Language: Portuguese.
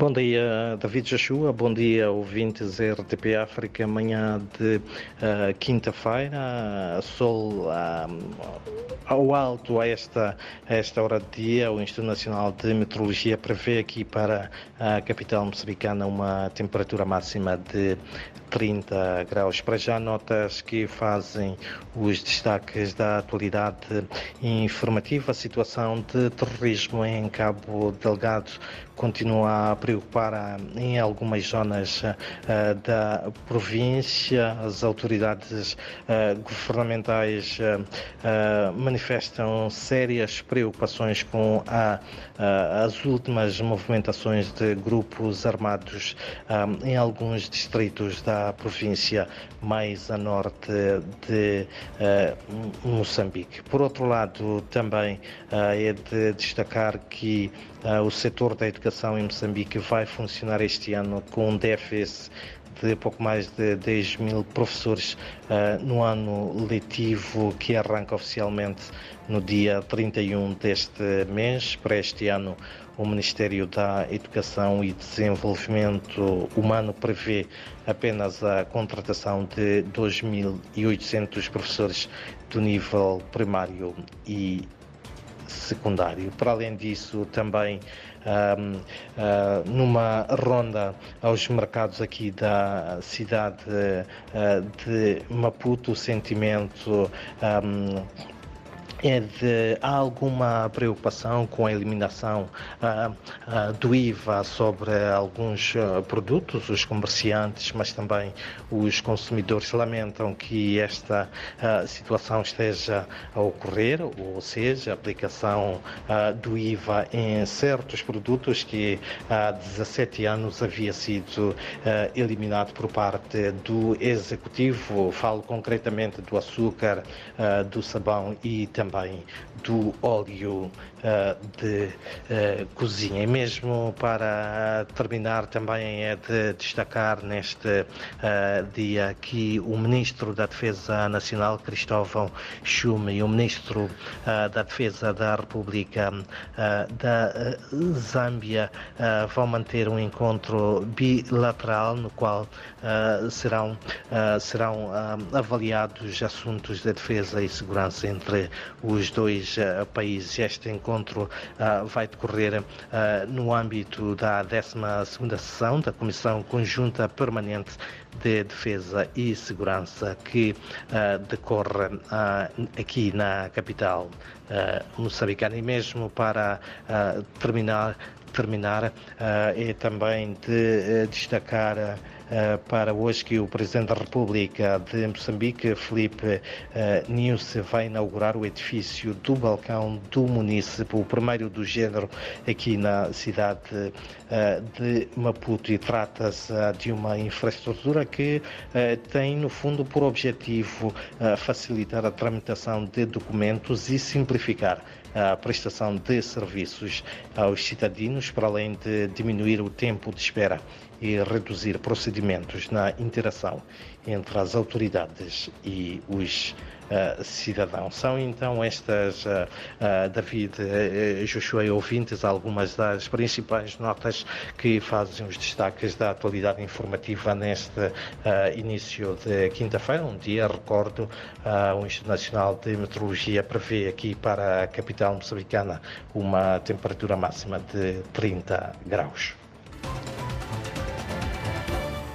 Bom dia, David Joshua. Bom dia, ouvintes RTP África. Manhã de uh, quinta-feira, sol uh, ao alto a esta, a esta hora de dia. O Instituto Nacional de Meteorologia prevê aqui para a capital moçambicana uma temperatura máxima de 30 graus. Para já, notas que fazem os destaques da atualidade informativa. A situação de terrorismo em Cabo Delgado continua a ah, em algumas zonas uh, da província. As autoridades uh, governamentais uh, manifestam sérias preocupações com a, as últimas movimentações de grupos armados em alguns distritos da província mais a norte de Moçambique. Por outro lado, também é de destacar que o setor da educação em Moçambique vai funcionar este ano com um déficit de pouco mais de 10 mil professores uh, no ano letivo que arranca oficialmente no dia 31 deste mês. Para este ano, o Ministério da Educação e Desenvolvimento Humano prevê apenas a contratação de 2.800 professores do nível primário e secundário. Para além disso, também um, uh, numa ronda aos mercados aqui da cidade uh, de Maputo, o sentimento um, é de há alguma preocupação com a eliminação uh, uh, do IVA sobre alguns uh, produtos. Os comerciantes, mas também os consumidores lamentam que esta situação esteja a ocorrer, ou seja, a aplicação do IVA em certos produtos que há 17 anos havia sido eliminado por parte do Executivo. Falo concretamente do açúcar, do sabão e também também do óleo uh, de uh, cozinha. E mesmo para terminar, também é de destacar neste uh, dia que o Ministro da Defesa Nacional, Cristóvão Chume, e o Ministro da Defesa da República da Zâmbia vão manter um encontro bilateral no qual serão, serão avaliados assuntos de defesa e segurança entre os dois uh, países. Este encontro uh, vai decorrer uh, no âmbito da 12 sessão da Comissão Conjunta Permanente de Defesa e Segurança que decorre aqui na capital moçambicana. E mesmo para terminar, terminar é também de destacar eh, para hoje que o Presidente da República de Moçambique, Felipe eh, Niusse, vai inaugurar o edifício do balcão do município, o primeiro do género aqui na cidade eh, de Maputo. E trata-se de uma infraestrutura que tem no fundo por objetivo facilitar a tramitação de documentos e simplificar a prestação de serviços aos cidadãos, para além de diminuir o tempo de espera e reduzir procedimentos na interação entre as autoridades e os uh, cidadãos. São então estas, uh, uh, David Joshua e ouvintes, algumas das principais notas que fazem os destaques da atualidade informativa neste início de quinta-feira, um dia, recordo, o Instituto Nacional de Meteorologia prevê aqui para a capital moçambicana uma temperatura máxima de 30 graus.